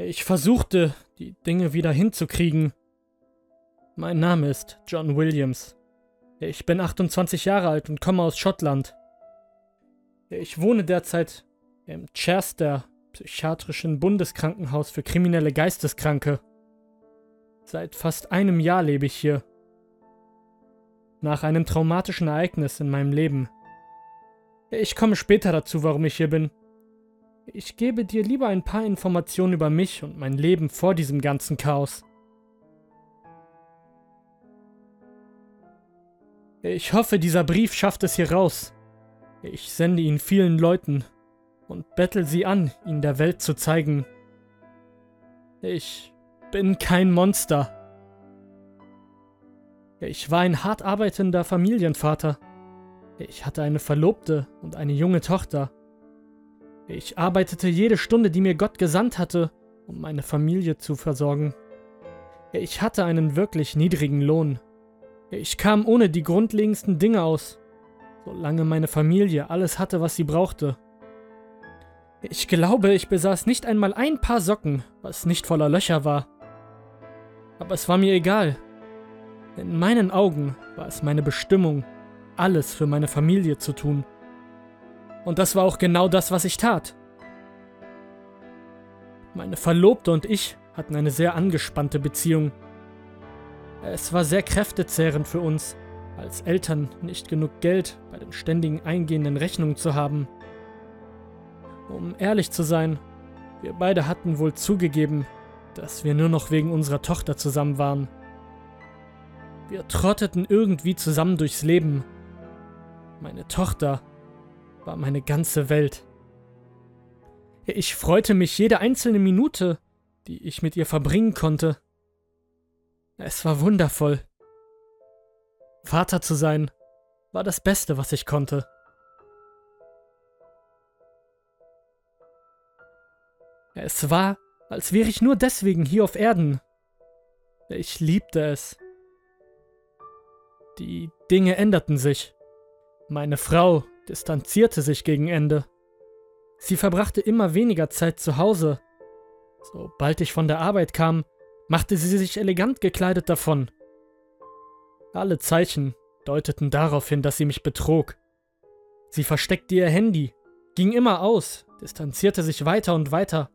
Ich versuchte, die Dinge wieder hinzukriegen. Mein Name ist John Williams. Ich bin 28 Jahre alt und komme aus Schottland. Ich wohne derzeit im Chester psychiatrischen Bundeskrankenhaus für kriminelle Geisteskranke. Seit fast einem Jahr lebe ich hier. Nach einem traumatischen Ereignis in meinem Leben. Ich komme später dazu, warum ich hier bin. Ich gebe dir lieber ein paar Informationen über mich und mein Leben vor diesem ganzen Chaos. Ich hoffe, dieser Brief schafft es hier raus. Ich sende ihn vielen Leuten und bettel sie an, ihn der Welt zu zeigen. Ich bin kein Monster. Ich war ein hart arbeitender Familienvater. Ich hatte eine Verlobte und eine junge Tochter. Ich arbeitete jede Stunde, die mir Gott gesandt hatte, um meine Familie zu versorgen. Ich hatte einen wirklich niedrigen Lohn. Ich kam ohne die grundlegendsten Dinge aus, solange meine Familie alles hatte, was sie brauchte. Ich glaube, ich besaß nicht einmal ein Paar Socken, was nicht voller Löcher war. Aber es war mir egal. In meinen Augen war es meine Bestimmung, alles für meine Familie zu tun. Und das war auch genau das, was ich tat. Meine Verlobte und ich hatten eine sehr angespannte Beziehung. Es war sehr kräftezehrend für uns, als Eltern nicht genug Geld bei den ständigen eingehenden Rechnungen zu haben. Um ehrlich zu sein, wir beide hatten wohl zugegeben, dass wir nur noch wegen unserer Tochter zusammen waren. Wir trotteten irgendwie zusammen durchs Leben. Meine Tochter war meine ganze Welt. Ich freute mich jede einzelne Minute, die ich mit ihr verbringen konnte. Es war wundervoll. Vater zu sein war das Beste, was ich konnte. Es war, als wäre ich nur deswegen hier auf Erden. Ich liebte es. Die Dinge änderten sich. Meine Frau distanzierte sich gegen Ende. Sie verbrachte immer weniger Zeit zu Hause. Sobald ich von der Arbeit kam, machte sie sich elegant gekleidet davon. Alle Zeichen deuteten darauf hin, dass sie mich betrog. Sie versteckte ihr Handy, ging immer aus, distanzierte sich weiter und weiter.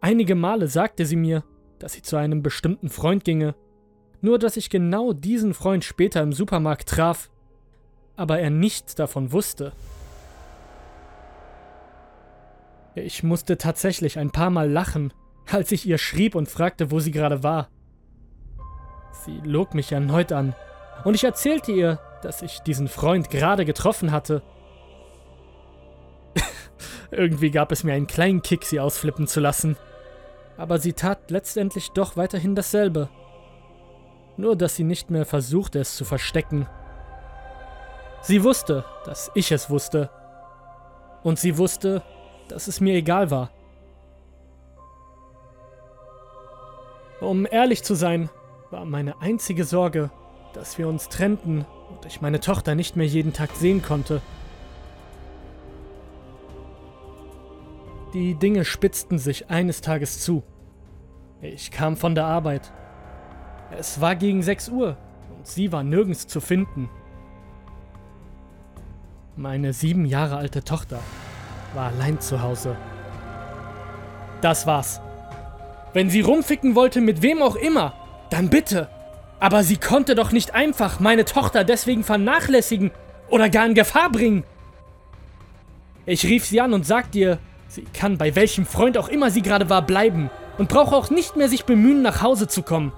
Einige Male sagte sie mir, dass sie zu einem bestimmten Freund ginge, nur dass ich genau diesen Freund später im Supermarkt traf, aber er nichts davon wusste. Ich musste tatsächlich ein paar Mal lachen, als ich ihr schrieb und fragte, wo sie gerade war. Sie log mich erneut an, und ich erzählte ihr, dass ich diesen Freund gerade getroffen hatte. Irgendwie gab es mir einen kleinen Kick, sie ausflippen zu lassen aber sie tat letztendlich doch weiterhin dasselbe. Nur dass sie nicht mehr versuchte, es zu verstecken. Sie wusste, dass ich es wusste. Und sie wusste, dass es mir egal war. Um ehrlich zu sein, war meine einzige Sorge, dass wir uns trennten und ich meine Tochter nicht mehr jeden Tag sehen konnte. Die Dinge spitzten sich eines Tages zu. Ich kam von der Arbeit. Es war gegen 6 Uhr und sie war nirgends zu finden. Meine sieben Jahre alte Tochter war allein zu Hause. Das war's. Wenn sie rumficken wollte mit wem auch immer, dann bitte. Aber sie konnte doch nicht einfach meine Tochter deswegen vernachlässigen oder gar in Gefahr bringen. Ich rief sie an und sagte ihr, Sie kann bei welchem Freund auch immer sie gerade war bleiben und braucht auch nicht mehr sich bemühen, nach Hause zu kommen.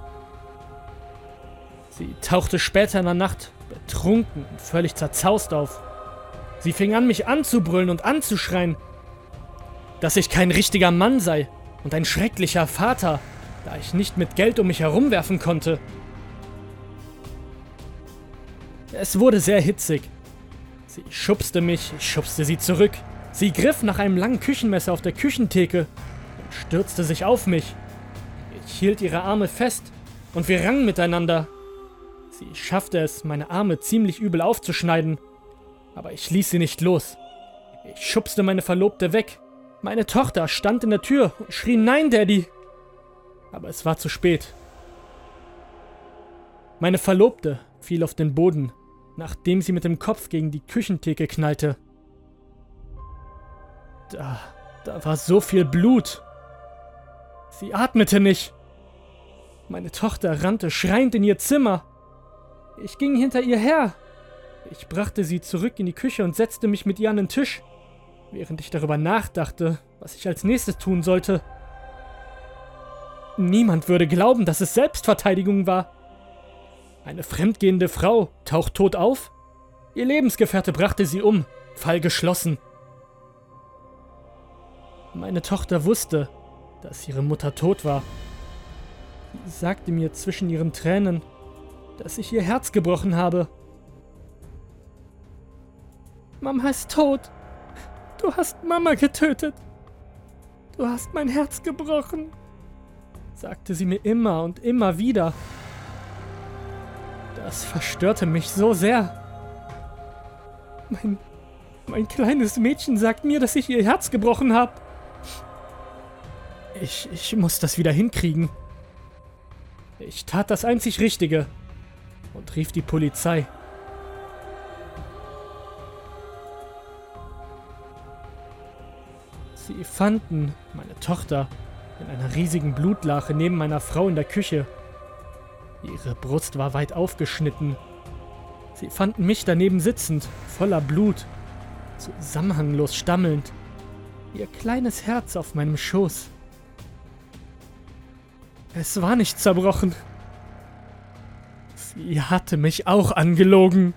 Sie tauchte später in der Nacht betrunken und völlig zerzaust auf. Sie fing an, mich anzubrüllen und anzuschreien, dass ich kein richtiger Mann sei und ein schrecklicher Vater, da ich nicht mit Geld um mich herumwerfen konnte. Es wurde sehr hitzig. Sie schubste mich, ich schubste sie zurück. Sie griff nach einem langen Küchenmesser auf der Küchentheke und stürzte sich auf mich. Ich hielt ihre Arme fest und wir rangen miteinander. Sie schaffte es, meine Arme ziemlich übel aufzuschneiden, aber ich ließ sie nicht los. Ich schubste meine Verlobte weg. Meine Tochter stand in der Tür und schrie Nein, Daddy. aber es war zu spät. Meine Verlobte fiel auf den Boden, nachdem sie mit dem Kopf gegen die Küchentheke knallte. Da, da war so viel Blut. Sie atmete nicht. Meine Tochter rannte schreiend in ihr Zimmer. Ich ging hinter ihr her. Ich brachte sie zurück in die Küche und setzte mich mit ihr an den Tisch, während ich darüber nachdachte, was ich als nächstes tun sollte. Niemand würde glauben, dass es Selbstverteidigung war. Eine fremdgehende Frau taucht tot auf. Ihr Lebensgefährte brachte sie um. Fall geschlossen. Meine Tochter wusste, dass ihre Mutter tot war. Sie sagte mir zwischen ihren Tränen, dass ich ihr Herz gebrochen habe. Mama ist tot. Du hast Mama getötet. Du hast mein Herz gebrochen, sagte sie mir immer und immer wieder. Das verstörte mich so sehr. Mein, mein kleines Mädchen sagt mir, dass ich ihr Herz gebrochen habe. Ich, ich muss das wieder hinkriegen. Ich tat das einzig Richtige und rief die Polizei. Sie fanden meine Tochter in einer riesigen Blutlache neben meiner Frau in der Küche. Ihre Brust war weit aufgeschnitten. Sie fanden mich daneben sitzend, voller Blut, zusammenhanglos stammelnd, ihr kleines Herz auf meinem Schoß. Es war nicht zerbrochen. Sie hatte mich auch angelogen.